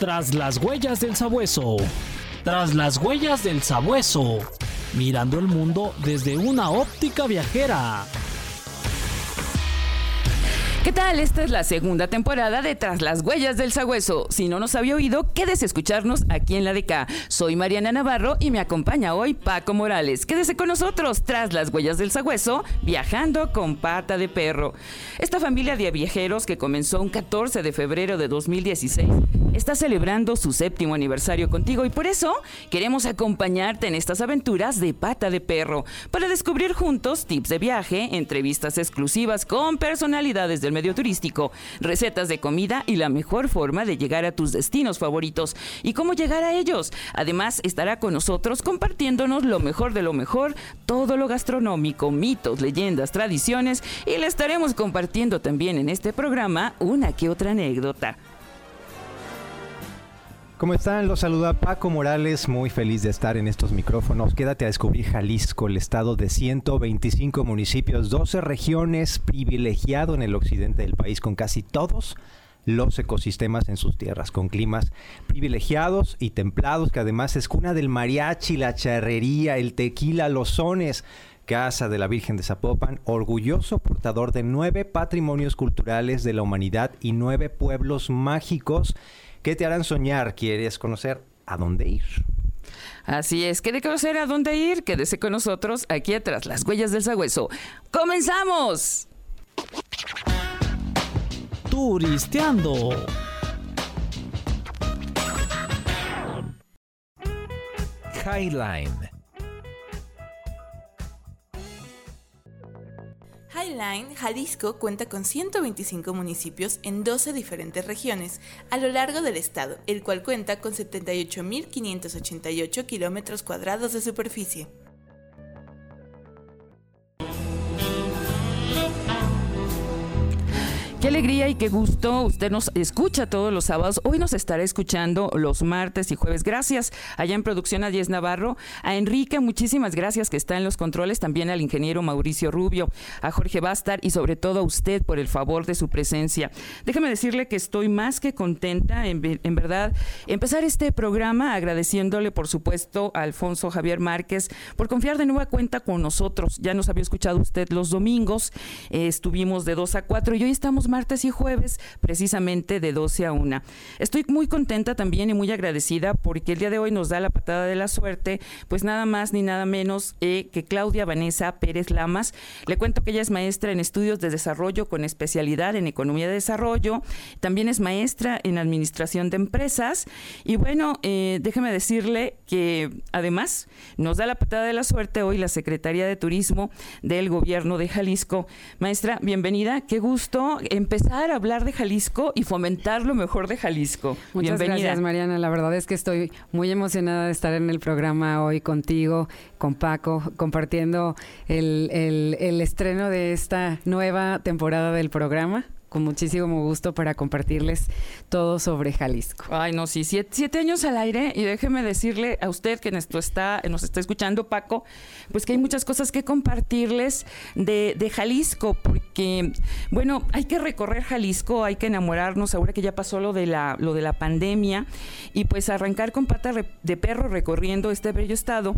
Tras las huellas del sabueso. Tras las huellas del sabueso. Mirando el mundo desde una óptica viajera. ¿Qué tal? Esta es la segunda temporada de Tras las Huellas del Sagüeso. Si no nos había oído, quédese escucharnos aquí en la DK. Soy Mariana Navarro y me acompaña hoy Paco Morales. Quédese con nosotros Tras las Huellas del Sagüeso, viajando con pata de perro. Esta familia de viajeros que comenzó un 14 de febrero de 2016 está celebrando su séptimo aniversario contigo y por eso queremos acompañarte en estas aventuras de pata de perro para descubrir juntos tips de viaje, entrevistas exclusivas con personalidades del medio turístico, recetas de comida y la mejor forma de llegar a tus destinos favoritos y cómo llegar a ellos. Además, estará con nosotros compartiéndonos lo mejor de lo mejor, todo lo gastronómico, mitos, leyendas, tradiciones y le estaremos compartiendo también en este programa una que otra anécdota. ¿Cómo están? Los saluda Paco Morales, muy feliz de estar en estos micrófonos. Quédate a descubrir Jalisco, el estado de 125 municipios, 12 regiones, privilegiado en el occidente del país con casi todos los ecosistemas en sus tierras, con climas privilegiados y templados, que además es cuna del mariachi, la charrería, el tequila, los sones. Casa de la Virgen de Zapopan, orgulloso portador de nueve patrimonios culturales de la humanidad y nueve pueblos mágicos ¿Qué te harán soñar? ¿Quieres conocer a dónde ir? Así es, ¿quiere conocer a dónde ir? Quédese con nosotros aquí atrás, las huellas del sagüeso. ¡Comenzamos! Turisteando. Highline Highline, Jalisco cuenta con 125 municipios en 12 diferentes regiones a lo largo del estado, el cual cuenta con 78.588 kilómetros cuadrados de superficie. Qué alegría y qué gusto. Usted nos escucha todos los sábados. Hoy nos estará escuchando los martes y jueves. Gracias allá en producción a Diez Navarro. A Enrique, muchísimas gracias que está en los controles. También al ingeniero Mauricio Rubio, a Jorge Bastar y sobre todo a usted por el favor de su presencia. Déjeme decirle que estoy más que contenta, en, verdad, empezar este programa agradeciéndole, por supuesto, a Alfonso Javier Márquez por confiar de nueva cuenta con nosotros. Ya nos había escuchado usted los domingos. Eh, estuvimos de 2 a 4 y hoy estamos martes y jueves, precisamente de 12 a 1. Estoy muy contenta también y muy agradecida porque el día de hoy nos da la patada de la suerte, pues nada más ni nada menos eh, que Claudia Vanessa Pérez Lamas. Le cuento que ella es maestra en estudios de desarrollo con especialidad en economía de desarrollo, también es maestra en administración de empresas y bueno, eh, déjeme decirle que además nos da la patada de la suerte hoy la Secretaría de Turismo del Gobierno de Jalisco. Maestra, bienvenida, qué gusto empezar a hablar de Jalisco y fomentar lo mejor de Jalisco. Muchas gracias, Mariana. La verdad es que estoy muy emocionada de estar en el programa hoy contigo, con Paco, compartiendo el, el estreno de esta nueva temporada del programa con muchísimo gusto para compartirles todo sobre Jalisco. Ay, no, sí, siete, años al aire y déjeme decirle a usted que nos está, nos está escuchando, Paco, pues que hay muchas cosas que compartirles de, de Jalisco, porque, bueno, hay que recorrer Jalisco, hay que enamorarnos, ahora que ya pasó lo de la, lo de la pandemia, y pues arrancar con pata de perro recorriendo este bello estado.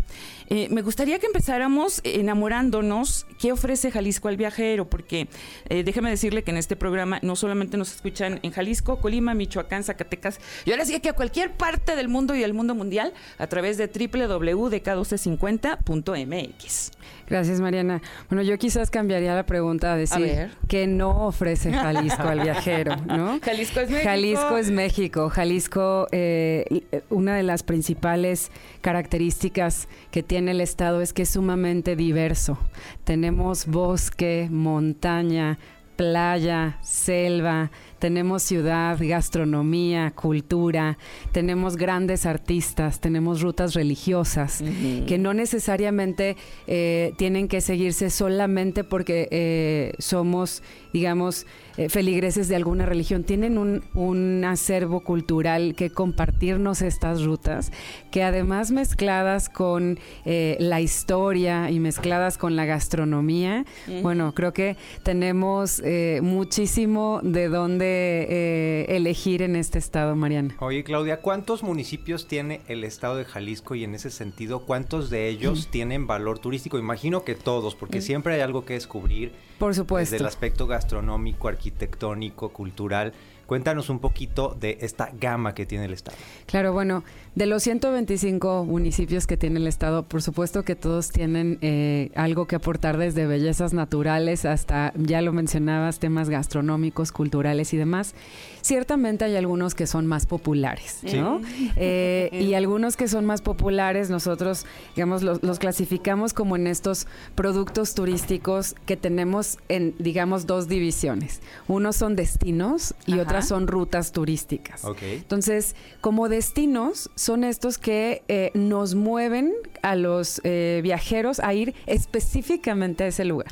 Eh, me gustaría que empezáramos enamorándonos qué ofrece Jalisco al viajero, porque eh, déjeme decirle que en este programa no solamente nos escuchan en Jalisco, Colima, Michoacán, Zacatecas, y ahora sí que a cualquier parte del mundo y el mundo mundial a través de www.dk1250.mx. Gracias, Mariana. Bueno, yo quizás cambiaría la pregunta a decir que no ofrece Jalisco al viajero, ¿no? Jalisco es México. Jalisco es México. Jalisco, eh, una de las principales características que tiene el estado es que es sumamente diverso. Tenemos bosque, montaña, playa, selva, tenemos ciudad, gastronomía, cultura, tenemos grandes artistas, tenemos rutas religiosas que no necesariamente eh, tienen que seguirse solamente porque eh, somos, digamos, eh, feligreses de alguna religión. Tienen un, un, acervo cultural que compartirnos estas rutas, que además mezcladas con la historia y mezcladas con la gastronomía, bueno, creo que tenemos eh, muchísimo de dónde eh, elegir en este estado, Mariana. Oye, Claudia, ¿cuántos municipios tiene el estado de Jalisco y en ese sentido, cuántos de ellos tienen valor turístico? Imagino que todos, porque siempre hay algo que descubrir. Por supuesto. Desde el aspecto gastronómico, arquitectónico, cultural. Cuéntanos un poquito de esta gama que tiene el Estado. Claro, bueno, de los 125 municipios que tiene el Estado, por supuesto que todos tienen eh, algo que aportar desde bellezas naturales hasta, ya lo mencionabas, temas gastronómicos, culturales y demás. Ciertamente hay algunos que son más populares, ¿no? Eh, y algunos que son más populares, nosotros, digamos, los, los clasificamos como en estos productos turísticos que tenemos en, digamos, dos divisiones. Unos son destinos y Ajá. otras son rutas turísticas. Entonces, como destinos, son estos que eh, nos mueven a los eh, viajeros a ir específicamente a ese lugar.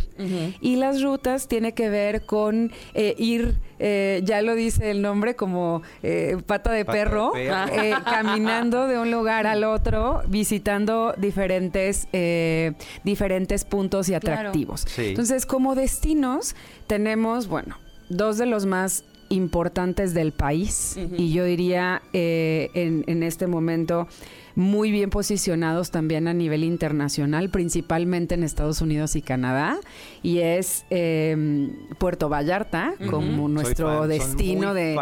Y las rutas tiene que ver con eh, ir, eh, ya lo dice el nombre, como eh, pata de Pata de perro, eh, caminando de un lugar al otro, visitando diferentes, eh, diferentes puntos y Claro. atractivos. Sí. Entonces, como destinos, tenemos, bueno, dos de los más importantes del país y yo diría eh, en, en este momento muy bien posicionados también a nivel internacional, principalmente en Estados Unidos y Canadá, y es eh, Puerto Vallarta como nuestro fan, destino de,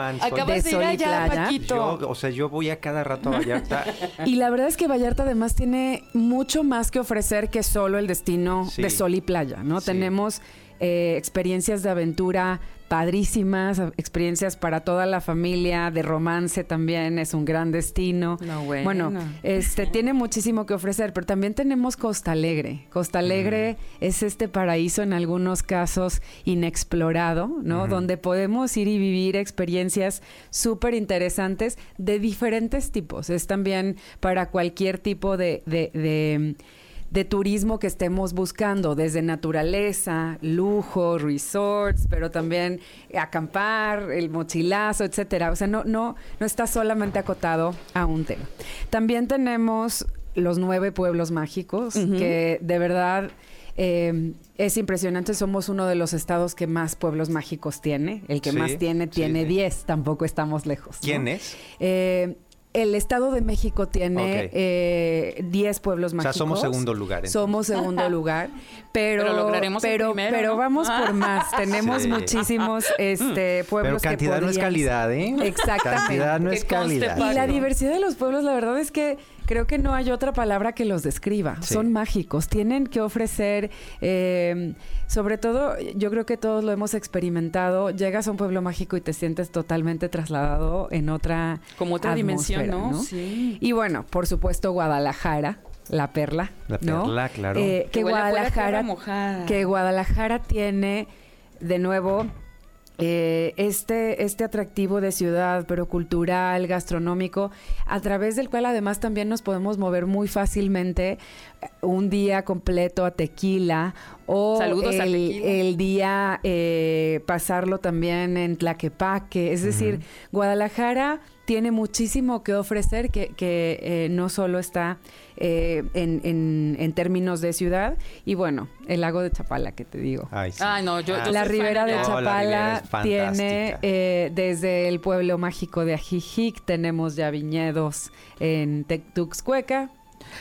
de sol y allá, playa. Yo, o sea, yo voy a cada rato a Vallarta. Y la verdad es que Vallarta además tiene mucho más que ofrecer que solo el destino Sí. de sol y playa, ¿no? Sí. Tenemos eh, experiencias de aventura padrísimas, experiencias para toda la familia, de romance también, es un gran destino. No, bueno. este tiene muchísimo que ofrecer, pero también tenemos Costa Alegre. Costa Alegre es este paraíso en algunos casos inexplorado, ¿no? Donde podemos ir y vivir experiencias súper interesantes de diferentes tipos. Es también para cualquier tipo de, de- de- de turismo que estemos buscando, desde naturaleza, lujo, resorts, pero también acampar, el mochilazo, etcétera. O sea, no, no, no está solamente acotado a un tema. También tenemos los nueve pueblos mágicos, que de verdad eh, es impresionante. Somos uno de los estados que más pueblos mágicos tiene. El que Sí, más tiene, tiene sí. 10. Tampoco estamos lejos. ¿no? ¿Quién es? Eh, el Estado de México tiene Ok. eh, 10 pueblos O sea, mágicos. somos segundo lugar. entonces. Somos segundo lugar, pero Pero lograremos el pero, primero, pero ¿no? vamos por más. Tenemos Sí. muchísimos este, Pero pueblos que cantidad no es calidad, ¿eh? Exactamente. Cantidad no es calidad. Y la diversidad de los pueblos, la verdad es que creo que no hay otra palabra que los describa. Sí. Son mágicos, tienen que ofrecer, eh, sobre todo, yo creo que todos lo hemos experimentado. Llegas a un pueblo mágico y te sientes totalmente trasladado en otra Como otra dimensión, ¿no? Sí. Y bueno, por supuesto, Guadalajara, la perla. La ¿no? perla, claro. Eh, que pura Guadalajara mojada. que Guadalajara tiene de nuevo eh, este, este atractivo de ciudad, pero cultural, gastronómico, a través del cual además también nos podemos mover muy fácilmente eh, un día completo a tequila o Saludos a el, Tequila. el día eh, pasarlo también en Tlaquepaque. Es decir, Guadalajara tiene muchísimo que ofrecer que, que, eh, no solo está eh, en, en- en términos de ciudad. Y bueno, el lago de Chapala, que te digo. Ay, sí. Ay, no, yo, yo La ribera de la ribera Chapala tiene eh, desde el pueblo mágico de Ajijic, tenemos ya viñedos en Tectuxcueca.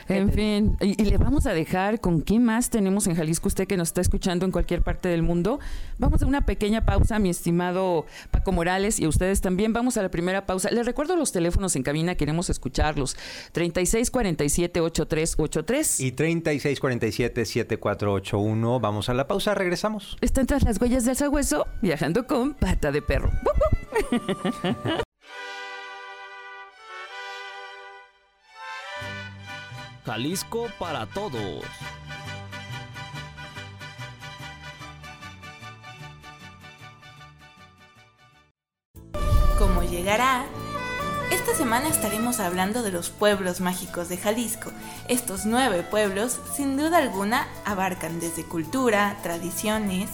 En fin, y, y le vamos a dejar con qué más tenemos en Jalisco, usted que nos está escuchando en cualquier parte del mundo. Vamos a una pequeña pausa, mi estimado Paco Morales, y a ustedes también. Vamos a la primera pausa. Les recuerdo los teléfonos en cabina, queremos escucharlos. 3647-8383. Y 3647-7481. Vamos a la pausa, regresamos. Están tras las huellas del sagüeso, viajando con pata de perro. Jalisco para todos. Como llegará, esta semana estaremos hablando de los pueblos mágicos de Jalisco. Estos nueve pueblos, sin duda alguna, abarcan desde cultura, tradiciones,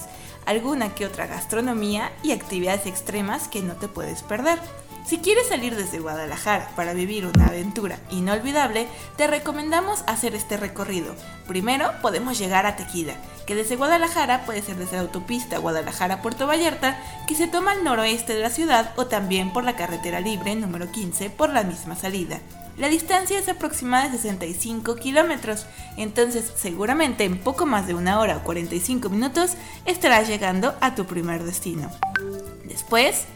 alguna que otra gastronomía y actividades extremas que no te puedes perder. Si quieres salir desde Guadalajara para vivir una aventura inolvidable, te recomendamos hacer este recorrido. Primero podemos llegar a Tequila, que desde Guadalajara puede ser desde la autopista Guadalajara-Puerto Vallarta, que se toma al noroeste de la ciudad o también por la carretera libre número 15 por la misma salida. La distancia es aproximada de 65 kilómetros, entonces seguramente en poco más de una hora o 45 minutos estarás llegando a tu primer destino. Después,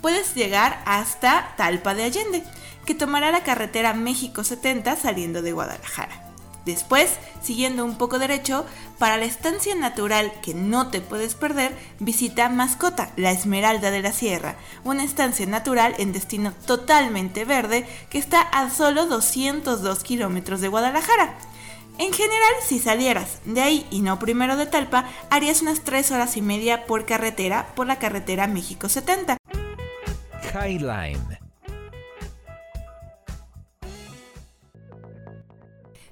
puedes llegar hasta Talpa de Allende, que tomará la carretera México 70 saliendo de Guadalajara. Después, siguiendo un poco derecho, para la estancia natural que no te puedes perder, visita Mascota, la Esmeralda de la Sierra, una estancia natural en destino totalmente verde que está a solo 202 kilómetros de Guadalajara. En general, si salieras de ahí y no primero de Talpa, harías unas 3 horas y media por carretera por la carretera México 70. Highline.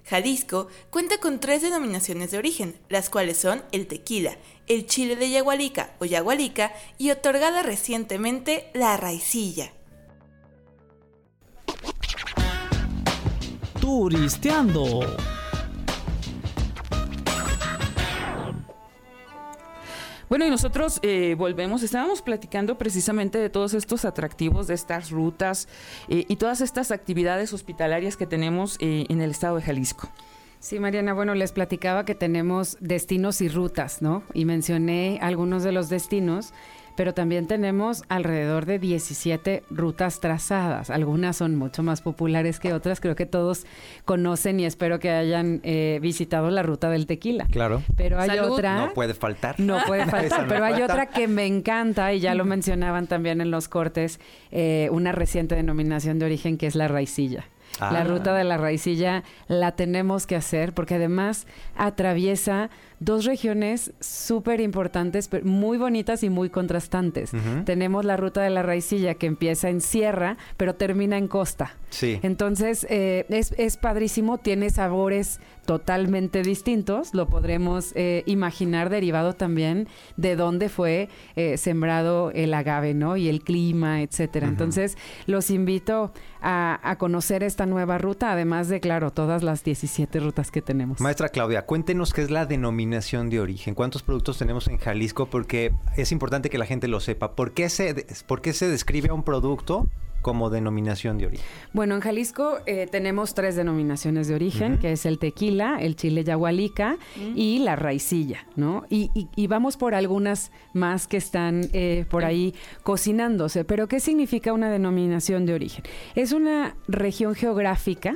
Jalisco cuenta con tres denominaciones de origen, las cuales son el tequila, el chile de yagualica o yagualica y otorgada recientemente la raicilla. Turisteando. Bueno, y nosotros eh, volvemos, estábamos platicando precisamente de todos estos atractivos, de estas rutas eh, y todas estas actividades hospitalarias que tenemos eh, en el estado de Jalisco. Sí, Mariana, bueno, les platicaba que tenemos destinos y rutas, ¿no? Y mencioné algunos de los destinos pero también tenemos alrededor de 17 rutas trazadas. Algunas son mucho más populares que otras. Creo que todos conocen y espero que hayan eh, visitado la ruta del tequila. Claro. Pero hay otra. No puede faltar. No puede faltar. no pero hay falta. otra que me encanta y ya lo mencionaban también en los cortes, eh, una reciente denominación de origen que es la raicilla. La Ah. ruta de la raicilla la tenemos que hacer porque además atraviesa dos regiones súper importantes, pero muy bonitas y muy contrastantes. Tenemos la ruta de la raicilla que empieza en sierra, pero termina en costa. Sí. Entonces, eh, es, es padrísimo, tiene sabores totalmente distintos, lo podremos eh, imaginar derivado también de dónde fue eh, sembrado el agave, ¿no? Y el clima, etcétera. Entonces, los invito a, a conocer esta nueva ruta, además de, claro, todas las 17 rutas que tenemos. Maestra Claudia, cuéntenos qué es la denominación de origen. ¿Cuántos productos tenemos en Jalisco? Porque es importante que la gente lo sepa. ¿Por qué se, por qué se describe a un producto como denominación de origen? Bueno, en Jalisco eh, tenemos tres denominaciones de origen, que es el tequila, el chile yagualica y la raicilla, ¿no? Y, y- y vamos por algunas más que están eh, por ahí cocinándose. Pero, ¿qué significa una denominación de origen? Es una región geográfica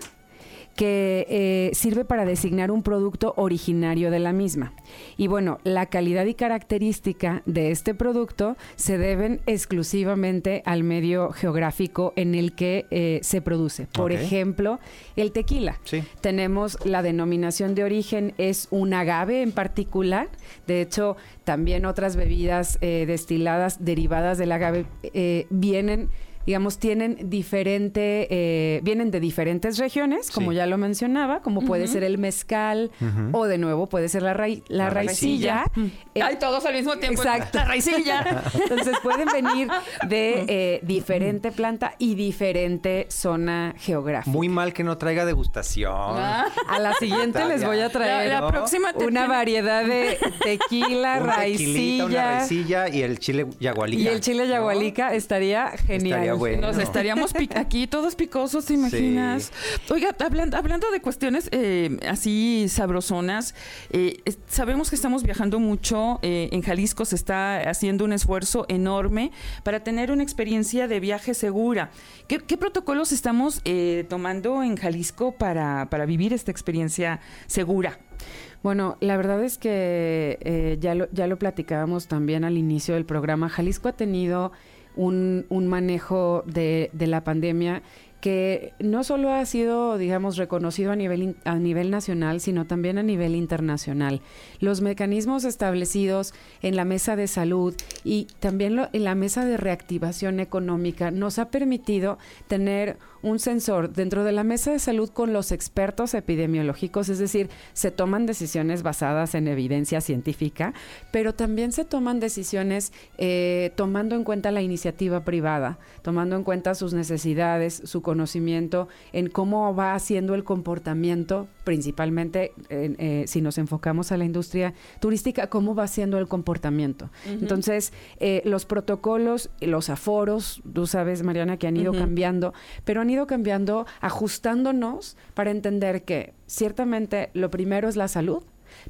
que eh, sirve para designar un producto originario de la misma. Y bueno, la calidad y característica de este producto se deben exclusivamente al medio geográfico en el que eh, se produce. Por ejemplo, el tequila. Sí. Tenemos la denominación de origen, es un agave en particular. De hecho, también otras bebidas eh, destiladas derivadas del agave vienen digamos, tienen diferente, eh, vienen de diferentes regiones, como Sí. ya lo mencionaba, como puede ser el mezcal o de nuevo puede ser la, rai- la La raicilla. Eh, Ay, todos al mismo tiempo. Exacto. La raicilla. Entonces pueden venir de eh, diferente planta y diferente zona geográfica. Muy mal que no traiga degustación. Ah. A la siguiente les voy a traer La, la ¿no? próxima te una variedad de tequila, Un tequilita, una raicilla raicilla y el chile yagualica. y el chile ¿no? yagualica estaría genial. Estaría bueno. Nos estaríamos aquí todos picosos, ¿te imaginas? Oiga, hablan- hablando de cuestiones eh, así sabrosonas, eh, sabemos que estamos viajando mucho. eh, en Jalisco se está haciendo un esfuerzo enorme para tener una experiencia de viaje segura. ¿Qué, qué protocolos estamos tomando en Jalisco para, para vivir esta experiencia segura? Bueno, la verdad es que eh, ya, lo, ya lo platicábamos también al inicio del programa. Jalisco ha tenido un, un manejo de, de la pandemia que no solo ha sido, digamos, reconocido a nivel, a nivel nacional, sino también a nivel internacional. Los mecanismos establecidos en la mesa de salud y también en la mesa de reactivación económica nos ha permitido tener un sensor dentro de la mesa de salud con los expertos epidemiológicos, es decir, se toman decisiones basadas en evidencia científica, pero también se toman decisiones eh, tomando en cuenta la iniciativa privada, tomando en cuenta sus necesidades, su conocimiento en cómo va haciendo el comportamiento, principalmente eh, si nos enfocamos a la industria turística, cómo va haciendo el comportamiento. Entonces, eh, los protocolos, los aforos, tú sabes, Mariana, que han ido cambiando, pero han ido cambiando, ajustándonos para entender que ciertamente lo primero es la salud,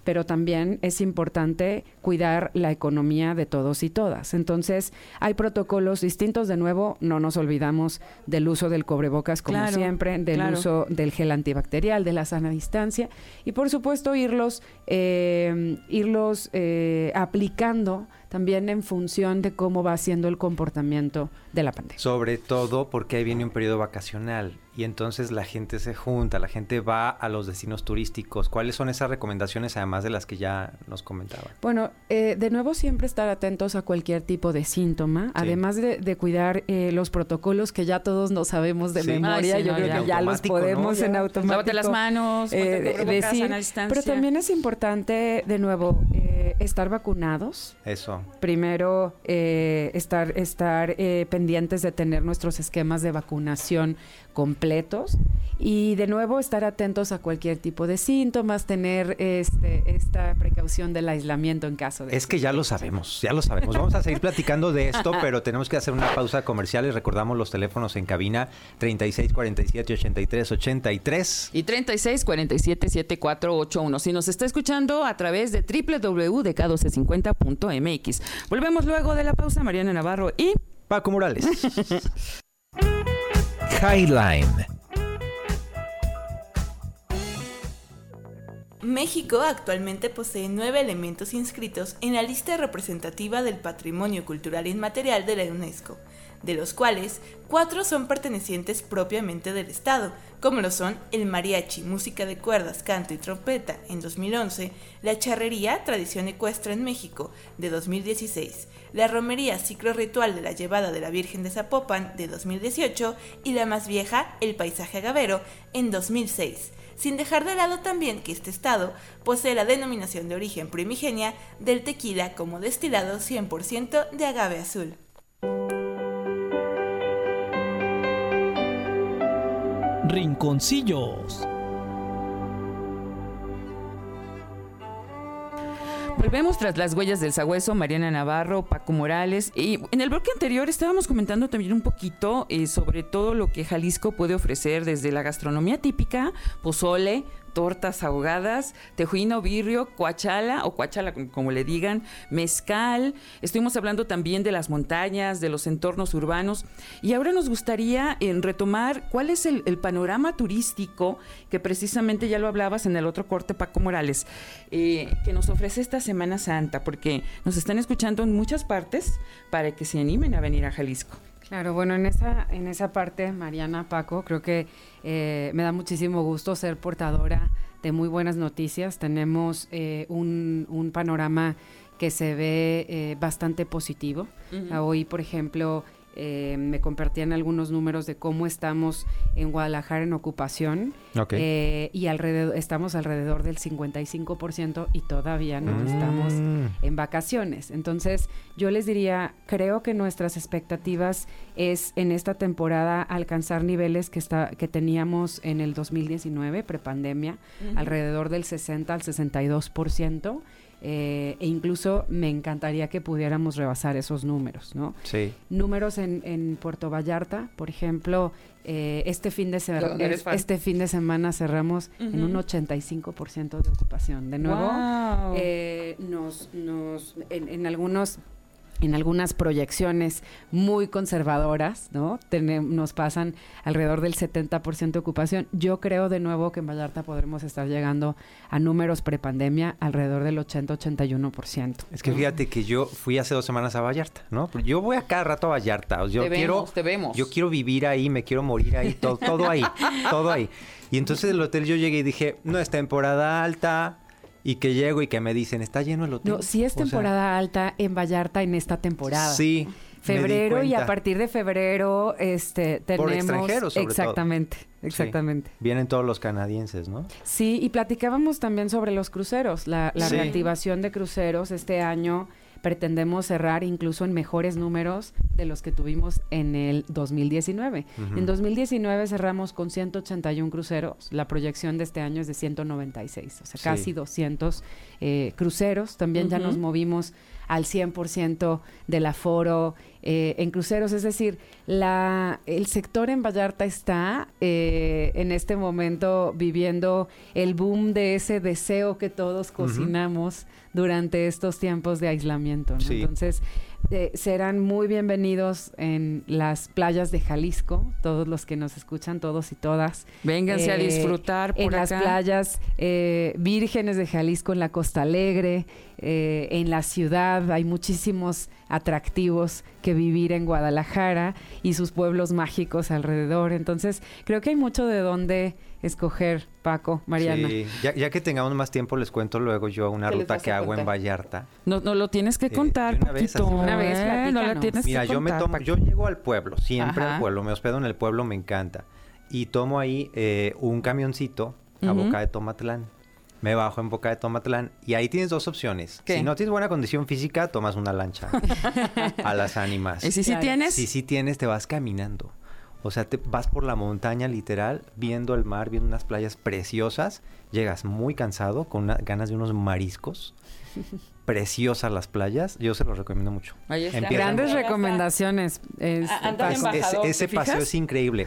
pero también es importante cuidar la economía de todos y todas. Entonces, hay protocolos distintos. De nuevo, no nos olvidamos del uso del cobrebocas como siempre, del uso del gel antibacterial, de la sana distancia y, por supuesto, irlos, eh, irlos eh, aplicando también en función de cómo va siendo el comportamiento de la pandemia. Sobre todo porque ahí viene un periodo vacacional y entonces la gente se junta, la gente va a los destinos turísticos. ¿Cuáles son esas recomendaciones además de las que ya nos comentaba? Bueno, eh, de nuevo siempre estar atentos a cualquier tipo de síntoma, además de, cuidar eh, los protocolos que ya todos nos sabemos de memoria, yo creo que ya los podemos en automático. Lávate las manos, eh, decir, pero también es importante de nuevo estar vacunados. Eso. Primero estar estar pendientes de tener nuestros esquemas de vacunación completos y de nuevo estar atentos a cualquier tipo de síntomas, tener este, esta precaución del aislamiento en caso de... Es que ya lo sabemos, ya lo sabemos. Vamos a seguir platicando de esto, pero tenemos que hacer una pausa comercial y recordamos los teléfonos en cabina 36 47 83 83 y 36 47 7481. Si nos está escuchando a través de www.dk1250.mx. Volvemos luego de la pausa, Mariana Navarro y Paco Morales. Highline. México actualmente posee nueve elementos inscritos en la lista representativa del Patrimonio Cultural Inmaterial de la UNESCO, de los cuales cuatro son pertenecientes propiamente del Estado, como lo son el mariachi, música de cuerdas, canto y trompeta. En 2011, la charrería, tradición ecuestre en México de 2016, la romería ciclo ritual de la llevada de la Virgen de Zapopan de 2018 y la más vieja, el paisaje agavero, en 2006, sin dejar de lado también que este estado posee la denominación de origen primigenia del tequila como destilado 100% de agave azul. Rinconcillos Volvemos tras las huellas del sagüeso, Mariana Navarro, Paco Morales. Y en el bloque anterior estábamos comentando también un poquito eh, sobre todo lo que Jalisco puede ofrecer desde la gastronomía típica, pozole, tortas ahogadas, tejuino, birrio, cuachala o cuachala como le digan, mezcal. Estuvimos hablando también de las montañas, de los entornos urbanos y ahora nos gustaría en retomar cuál es el, panorama turístico que precisamente ya lo hablabas en el otro corte Paco Morales, eh, que nos ofrece esta Semana Santa, porque nos están escuchando en muchas partes para que se animen a venir a Jalisco. Claro, bueno, en esa, en esa parte, Mariana, Paco, creo que eh, me da muchísimo gusto ser portadora de muy buenas noticias. Tenemos eh, un, un, panorama que se ve eh, bastante positivo. Hoy, por ejemplo, eh, me compartían algunos números de cómo estamos en Guadalajara en ocupación eh, y alrededor estamos alrededor del 55% y todavía no mm. estamos en vacaciones. Entonces, yo les diría, creo que nuestras expectativas es en esta temporada alcanzar niveles que está que teníamos en el 2019 prepandemia, alrededor del 60 al 62%. Eh, e incluso me encantaría que pudiéramos rebasar esos números, ¿no? Sí. Números en, en Puerto Vallarta, por ejemplo, eh, este, fin de este fin de semana cerramos en un 85% de ocupación. De nuevo, eh, nos, nos, en, en algunos en algunas proyecciones muy conservadoras, ¿no? nos pasan alrededor del 70% de ocupación. Yo creo de nuevo que en Vallarta podremos estar llegando a números prepandemia alrededor del 80-81%. Es que fíjate que yo fui hace dos semanas a Vallarta, ¿no? Yo voy a cada rato a Vallarta. Yo quiero, te vemos. Yo quiero vivir ahí, me quiero morir ahí, todo, todo ahí, todo ahí. Y entonces el hotel yo llegué y dije, no es temporada alta, y que llego y que me dicen, está lleno el hotel. No, sí es temporada alta en Vallarta en esta temporada. Sí. Febrero y a partir de febrero este tenemos Por extranjeros sobre exactamente, exactamente. Vienen todos los canadienses, ¿no? Sí, y platicábamos también sobre los cruceros, la, reactivación de cruceros este año pretendemos cerrar incluso en mejores números de los que tuvimos en el 2019. En 2019 cerramos con 181 cruceros, la proyección de este año es de 196, o sea, casi 200 eh, cruceros. También ya nos movimos al 100% del aforo eh, en cruceros. Es decir, la, el sector en Vallarta está eh, en este momento viviendo el boom de ese deseo que todos cocinamos durante estos tiempos de aislamiento. Entonces, eh, serán muy bienvenidos en las playas de Jalisco, todos los que nos escuchan, todos y todas. Vénganse a disfrutar por En las playas vírgenes de Jalisco, en la Costa Alegre, en la ciudad, hay muchísimos atractivos que vivir en Guadalajara y sus pueblos mágicos alrededor. Entonces, creo que hay mucho de dónde escoger, Paco, Mariana. Sí, ya, que tengamos más tiempo, les cuento luego yo una ruta que hago en Vallarta. No, no lo tienes que eh, contar, una vez, una vez, no la tienes Mira, yo me tomo, yo llego al pueblo, siempre al pueblo, me hospedo en el pueblo, me encanta. Y tomo ahí eh, un camioncito a Boca de Tomatlán me bajo en Boca de Tomatlán y ahí tienes dos opciones. Si no tienes buena condición física, tomas una lancha a las ánimas. ¿Y si sí tienes? Si sí tienes, te vas caminando. O sea, te vas por la montaña literal, viendo el mar, viendo unas playas preciosas. Llegas muy cansado, con ganas de unos mariscos. Preciosas las playas, yo se los recomiendo mucho. Grandes recomendaciones. ese paseo es increíble.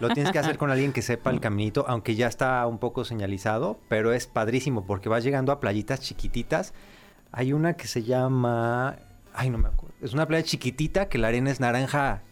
Lo tienes que hacer con alguien que sepa el caminito, aunque ya está un poco señalizado, pero es padrísimo porque vas llegando a playitas chiquititas. Hay una que se llama... Ay, no me acuerdo. Es una playa chiquitita que la arena es naranja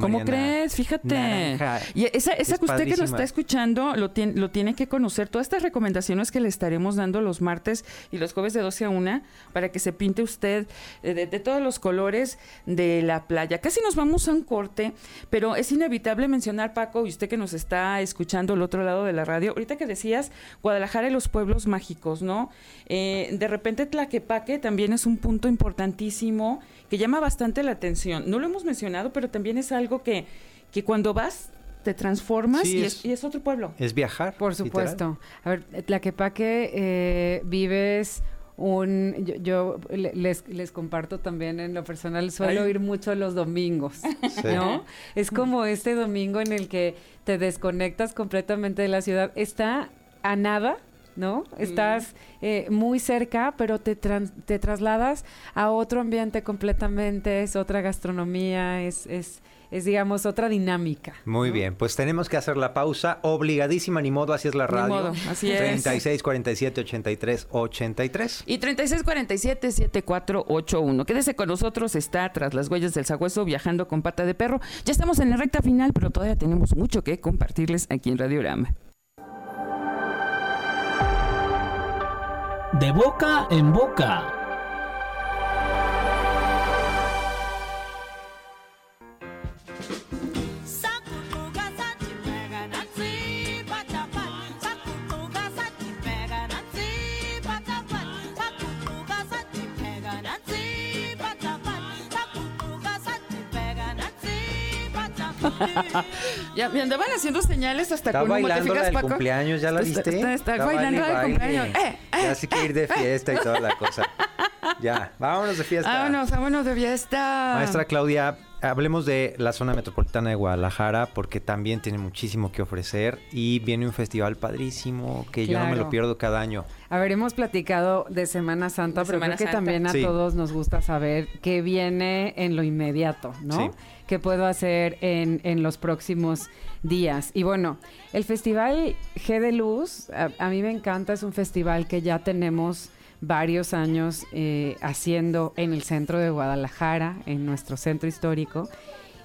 ¿Cómo crees? Fíjate. Y esa, esa que usted que nos está escuchando lo tiene, lo tiene que conocer. Todas estas recomendaciones que le estaremos dando los martes y los jueves de 12 a 1 para que se pinte usted eh, de, todos los colores de la playa. Casi nos vamos a un corte, pero es inevitable mencionar, Paco, y usted que nos está escuchando al otro lado de la radio, ahorita que decías Guadalajara y los pueblos mágicos, ¿no? Eh, de repente Tlaquepaque también es un punto importantísimo que llama bastante la atención. No lo hemos mencionado, pero también es algo que, que cuando vas te transformas y, es, otro pueblo. Es viajar. Por supuesto. A ver, Tlaquepaque eh, vives un yo, les, les, comparto también en lo personal suelo ir mucho los domingos no es como este domingo en el que te desconectas completamente de la ciudad está a nada ¿no? Estás eh, muy cerca, pero te, te trasladas a otro ambiente completamente, es otra gastronomía, es, es, es, digamos, otra dinámica. Muy bien, pues tenemos que hacer la pausa, obligadísima, ni modo, así es la radio. Ni modo, así es. 36 47 83 83. Y 36 47 7481. Quédese con nosotros, está tras las huellas del sagüeso viajando con pata de perro. Ya estamos en la recta final, pero todavía tenemos mucho que compartirles aquí en Radio Radiorama. de boca en boca. Ya me andaban haciendo señales hasta está con bailando la del cumpleaños, ¿ya la viste? Está, está, bailando el cumpleaños. Eh, eh. Ya sí que ir de fiesta y toda la cosa. Ya, vámonos de fiesta. Vámonos, vámonos de fiesta. Maestra Claudia, hablemos de la zona metropolitana de Guadalajara porque también tiene muchísimo que ofrecer y viene un festival padrísimo que yo no me lo pierdo cada año. A ver, hemos platicado de Semana Santa, pero creo que también a todos nos gusta saber qué viene en lo inmediato, ¿no? Sí. ¿Qué puedo hacer en, en, los próximos días? Y bueno, el Festival G de Luz, a, mí me encanta, es un festival que ya tenemos varios años eh, haciendo en el centro de Guadalajara, en nuestro centro histórico,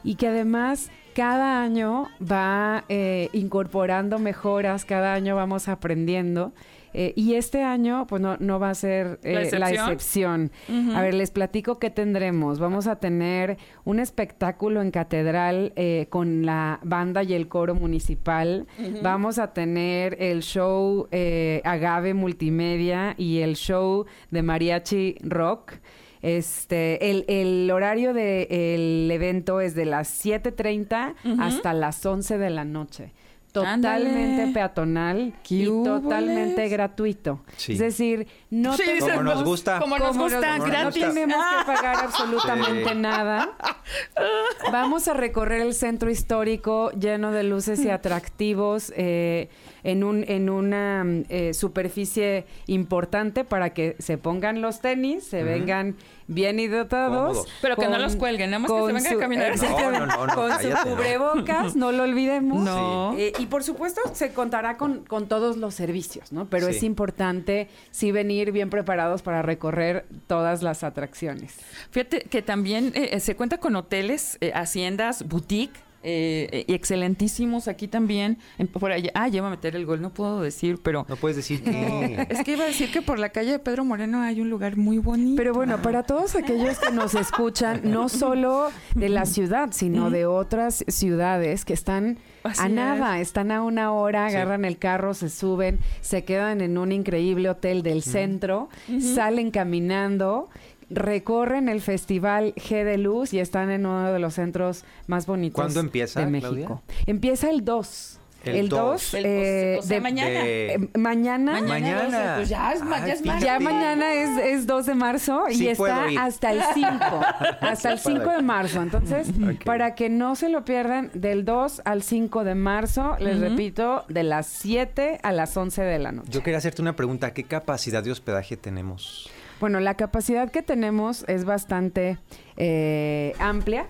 y que además cada año va eh, incorporando mejoras, cada año vamos aprendiendo. Eh, y este año, pues no, no va a ser ¿La eh, la excepción? A ver, les platico qué tendremos. Vamos a tener un espectáculo en catedral eh, con la banda y el coro municipal. Vamos a tener el show eh, Agave Multimedia y el show de Mariachi Rock. Este, el, el horario del evento es de las 7.30 hasta las 11 de la noche. Totalmente Ándale. peatonal ¿Qué y totalmente gratuito. Sí. Es decir, no Sí, tenemos- Como nos gusta. Como nos como gusta, nos- gratis. No tenemos que pagar absolutamente Sí. nada. Vamos a recorrer el centro histórico lleno de luces y atractivos eh, en, un, en una eh, superficie importante para que se pongan los tenis, se vengan bien hidratados. Pero que no los cuelguen, nada más que se vengan a caminar. Exactamente, No, no, no, no, con su cállate, no. cubrebocas, no lo olvidemos. No. Eh, y por supuesto se contará con, con todos los servicios, ¿no? Pero Sí. es importante sí venir bien preparados para recorrer todas las atracciones. Fíjate que también eh, se cuenta con hoteles, eh, haciendas, boutique. Eh, y excelentísimos aquí también. En- por allá. Ah, iba a meter el gol, no puedo decir, pero. No puedes decir que... Es que iba a decir que por la calle de Pedro Moreno hay un lugar muy bonito. Pero bueno, para todos aquellos que nos escuchan, no solo de la ciudad, sino de otras ciudades que están Así a es. nada, están a una hora, Sí. agarran el carro, se suben, se quedan en un increíble hotel del centro, salen caminando. Recorren el festival G de Luz y están en uno de los centros más bonitos ¿Cuándo empieza, de Claudia? México. Empieza el 2. El El 2 dos. El- eh, o sea, de- mañana. eh, mañana. Mañana. doce, Pues ya es, Ay, ya es. Ya mañana es, es 2 de marzo y Sí está puedo ir. hasta el 5, hasta el Sí puedo 5 de marzo. Entonces, Ok. para que no se lo pierdan, del 2 al 5 de marzo, les Ujú. repito, de las 7 a las 11 de la noche. Yo quería hacerte una pregunta. ¿Qué capacidad de hospedaje tenemos? Bueno, la capacidad que tenemos es bastante eh, amplia.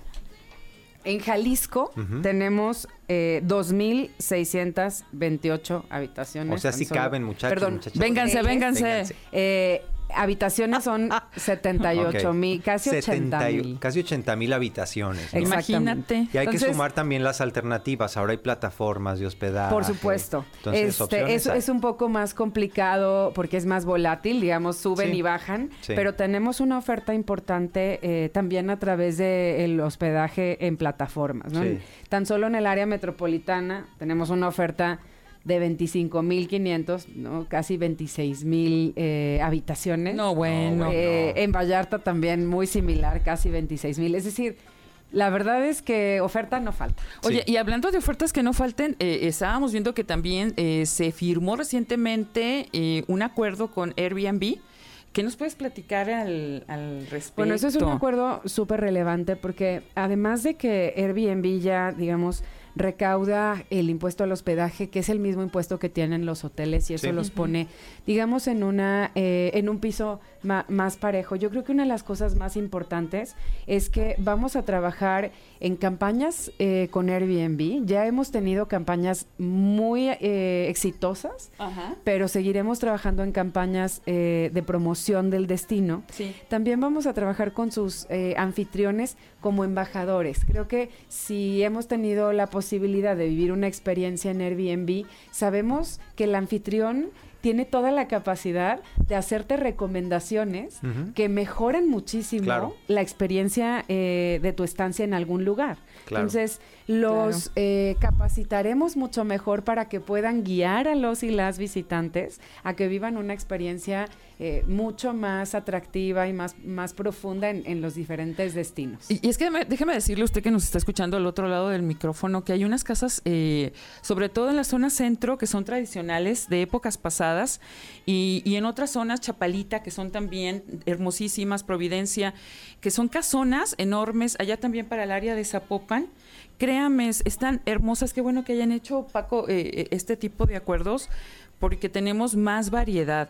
En Jalisco Ujú. tenemos eh, 2.628 habitaciones. O sea, sí solo. caben, muchachos, Perdón. Vénganse, hoteles. vénganse. Vénganse. Eh, habitaciones son 78 Ok. mil, casi 80 70 y- mil. Casi 80 mil habitaciones. Imagínate. Y hay que sumar también las alternativas. Ahora hay plataformas de hospedaje. Por supuesto. Entonces, este, es, un poco más complicado porque es más volátil, digamos, suben Sí. y bajan, Sí. pero tenemos una oferta importante eh, también a través del hospedaje en plataformas. ¿no? Sí. Tan solo en el área metropolitana tenemos una oferta de 25.500, ¿no? casi 26.000 eh, habitaciones. No, bueno. No, Eh, no. En Vallarta también muy similar, casi 26.000. Es decir, la verdad es que oferta no falta. Oye, Sí. y hablando de ofertas que no falten, eh, estábamos viendo que también eh, se firmó recientemente eh, un acuerdo con Airbnb. ¿Qué nos puedes platicar al, al respecto? Bueno, eso es un acuerdo súper relevante porque además de que Airbnb ya, digamos, recauda el impuesto al hospedaje, que es el mismo impuesto que tienen los hoteles y eso Sí. los pone, digamos, en una eh, en un piso más parejo. Yo creo que una de las cosas más importantes es que vamos a trabajar en campañas eh, con Airbnb. Ya hemos tenido campañas muy eh, exitosas, Ajá. pero seguiremos trabajando en campañas eh, de promoción del destino. Sí. También vamos a trabajar con sus eh, anfitriones como embajadores. Creo que si hemos tenido la posibilidad de vivir una experiencia en Airbnb, sabemos que el anfitrión tiene toda la capacidad de hacerte recomendaciones que mejoran muchísimo Claro. la experiencia eh, de tu estancia en algún lugar. Claro. Entonces, los eh, capacitaremos mucho mejor para que puedan guiar a los y las visitantes a que vivan una experiencia eh, mucho más atractiva y más, más profunda en, en los diferentes destinos. Y, y es que déjeme, déjeme decirle a usted que nos está escuchando al otro lado del micrófono que hay unas casas, eh, sobre todo en la zona centro, que son tradicionales de épocas pasadas, y, y en otras zonas, Chapalita, que son también hermosísimas, Providencia, que son casonas enormes, allá también para el área de Zapopan. Créame, es- están hermosas, qué bueno que hayan hecho, Paco, eh, eh, este tipo de acuerdos, porque tenemos más variedad.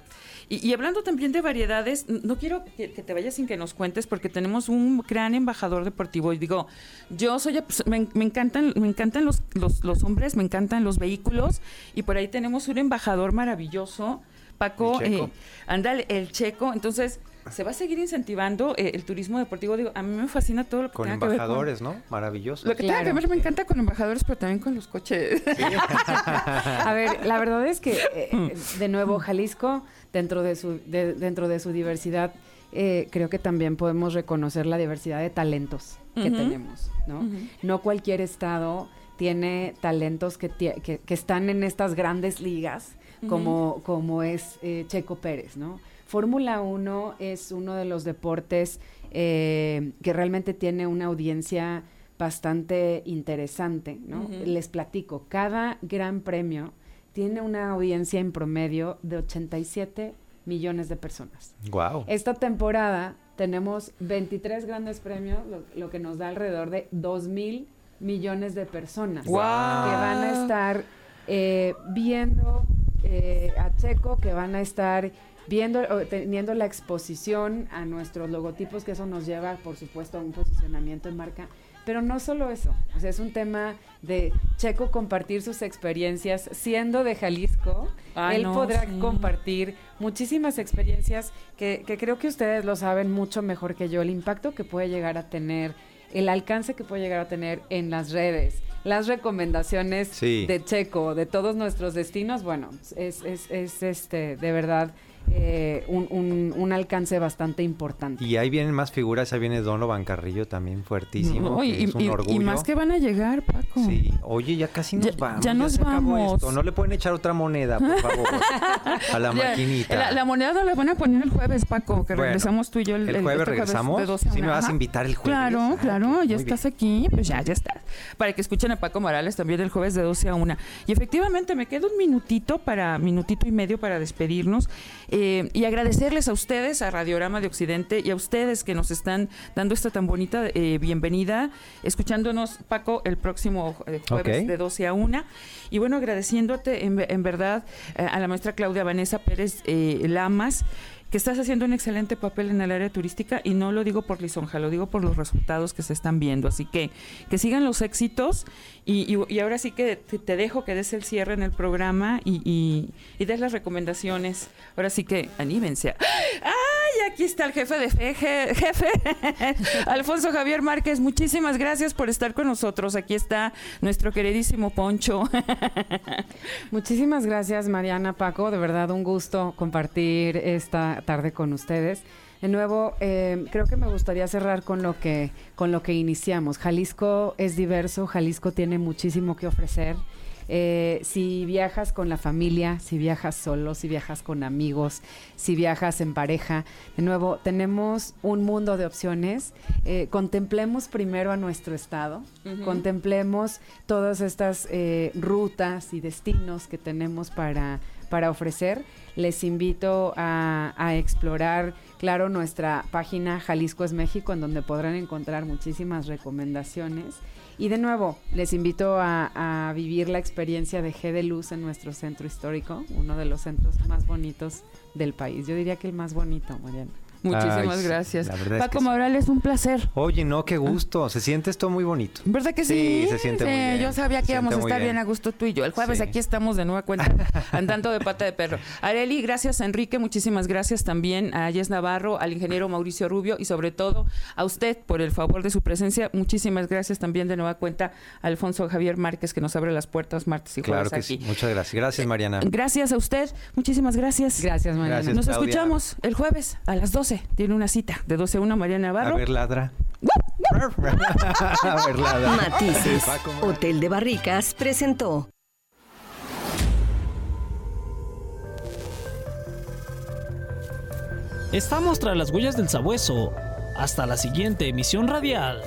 Y, y hablando también de variedades, no quiero que, que te vayas sin que nos cuentes, porque tenemos un gran embajador deportivo. Y digo, yo soy, pues, me, me encantan, me encantan los, los, los hombres, me encantan los vehículos, y por ahí tenemos un embajador maravilloso Paco, El checo. eh, el checo. Entonces, se va a seguir incentivando eh, el turismo deportivo. Digo, a mí me fascina todo lo que Con tenga que ver con- embajadores, ¿no? Maravilloso. Lo que tenga que Claro. ver me encanta con embajadores, pero también con los coches. A ver, la verdad es que, eh, de nuevo, Jalisco, dentro de su, de- dentro de su diversidad, eh, creo que también podemos reconocer la diversidad de talentos que tenemos, ¿no? No cualquier estado tiene talentos que, que, que están en estas grandes ligas, como, como es eh, Checo Pérez, ¿no? Fórmula 1 es uno de los deportes eh, que realmente tiene una audiencia bastante interesante, ¿no? Les platico, cada gran premio tiene una audiencia en promedio de 87 millones de personas. Wow. Esta temporada tenemos 23 grandes premios, lo, lo que nos da alrededor de 2 mil millones de personas ¡Guau! que van a estar eh, viendo eh, a Checo, que van a estar viendo o teniendo la exposición a nuestros logotipos, que eso nos lleva, por supuesto, a un posicionamiento en marca. Pero no solo eso, o sea, es un tema de Checo compartir sus experiencias siendo de Jalisco. Ay, Él no, podrá sí. compartir muchísimas experiencias que, que creo que ustedes lo saben mucho mejor que yo, el impacto que puede llegar a tener, el alcance que puede llegar a tener en las redes, las recomendaciones Sí. de Checo, de todos nuestros destinos, bueno, es, es, es este, de verdad eh, un, un- un alcance bastante importante. Y ahí vienen más figuras, ahí viene Donovan Carrillo también fuertísimo, No, que y, es un y- y orgullo. más que van a llegar, Paco. Sí, oye, ya casi nos Ya- vamos. ya nos vamos. esto. No le pueden echar otra moneda, por favor, a la maquinita. La, la moneda no la van a poner el jueves, Paco, que Bueno, regresamos tú y yo el, ¿El jueves este regresamos? de 12 a Sí, me vas a invitar el jueves. Claro, Ah, claro, ya bien. estás aquí, pues ya, ya estás. Para que escuchen a Paco Morales también el jueves de 12 a 1. Y efectivamente me queda un minutito para, minutito y medio para despedirnos eh, y agradecerles a ustedes, a Radiorama de Occidente y a ustedes que nos están dando esta tan bonita eh, bienvenida, escuchándonos, Paco, el próximo eh, jueves de 12 a 1. Y bueno, agradeciéndote en, en verdad eh, a la maestra Claudia Vanessa Pérez eh, Lamas que estás haciendo un excelente papel en el área turística y no lo digo por lisonja, lo digo por los resultados que se están viendo. Así que que sigan los éxitos y, y- ahora sí que te, dejo que des el cierre en el programa y, y, y des las recomendaciones. Ahora sí que anímense. ¡Ay! Aquí está el jefe de fe, je- jefe, Alfonso Javier Márquez. Muchísimas gracias por estar con nosotros. Aquí está nuestro queridísimo Poncho. Muchísimas gracias, Mariana, Paco. De verdad, un gusto compartir esta tarde con ustedes. De nuevo, eh, creo que me gustaría cerrar con lo que con lo que iniciamos. Jalisco es diverso, Jalisco tiene muchísimo que ofrecer. Eh, si viajas con la familia, si viajas solo, si viajas con amigos, si viajas en pareja, de nuevo, tenemos un mundo de opciones. Eh, contemplemos primero a nuestro estado, contemplemos todas estas eh, rutas y destinos que tenemos para, para ofrecer. Les invito a, a explorar, claro, nuestra página Jalisco es México, en donde podrán encontrar muchísimas recomendaciones. Y de nuevo, les invito a, vivir la experiencia de G de Luz en nuestro centro histórico, uno de los centros más bonitos del país. Yo diría que el más bonito, Mariana. Muchísimas Ay, gracias. es Paco que. Morales, un placer. Oye, no, qué gusto. Se siente esto muy bonito. ¿Verdad que sí? Sí, se siente muy bien. Yo sabía que íbamos a estar bien. bien. a gusto tú y yo. El jueves Sí. aquí estamos de nueva cuenta andando de pata de perro. Areli, gracias a Enrique, muchísimas gracias también a Yes Navarro, al ingeniero Mauricio Rubio y sobre todo a usted por el favor de su presencia. Muchísimas gracias también de nueva cuenta a Alfonso Javier Márquez que nos abre las puertas martes y jueves Claro que aquí. sí. Muchas gracias. Gracias, Mariana. Gracias a usted, muchísimas gracias. Gracias, Mariana. Gracias. Nos Claudia. escuchamos el jueves a las 12. Tiene una cita de 12 a 1 Mariana A Navarro. ver, ladra. A ver, ladra. Matices. Hotel de Barricas presentó. Estamos tras las huellas del sabueso. Hasta la siguiente emisión radial.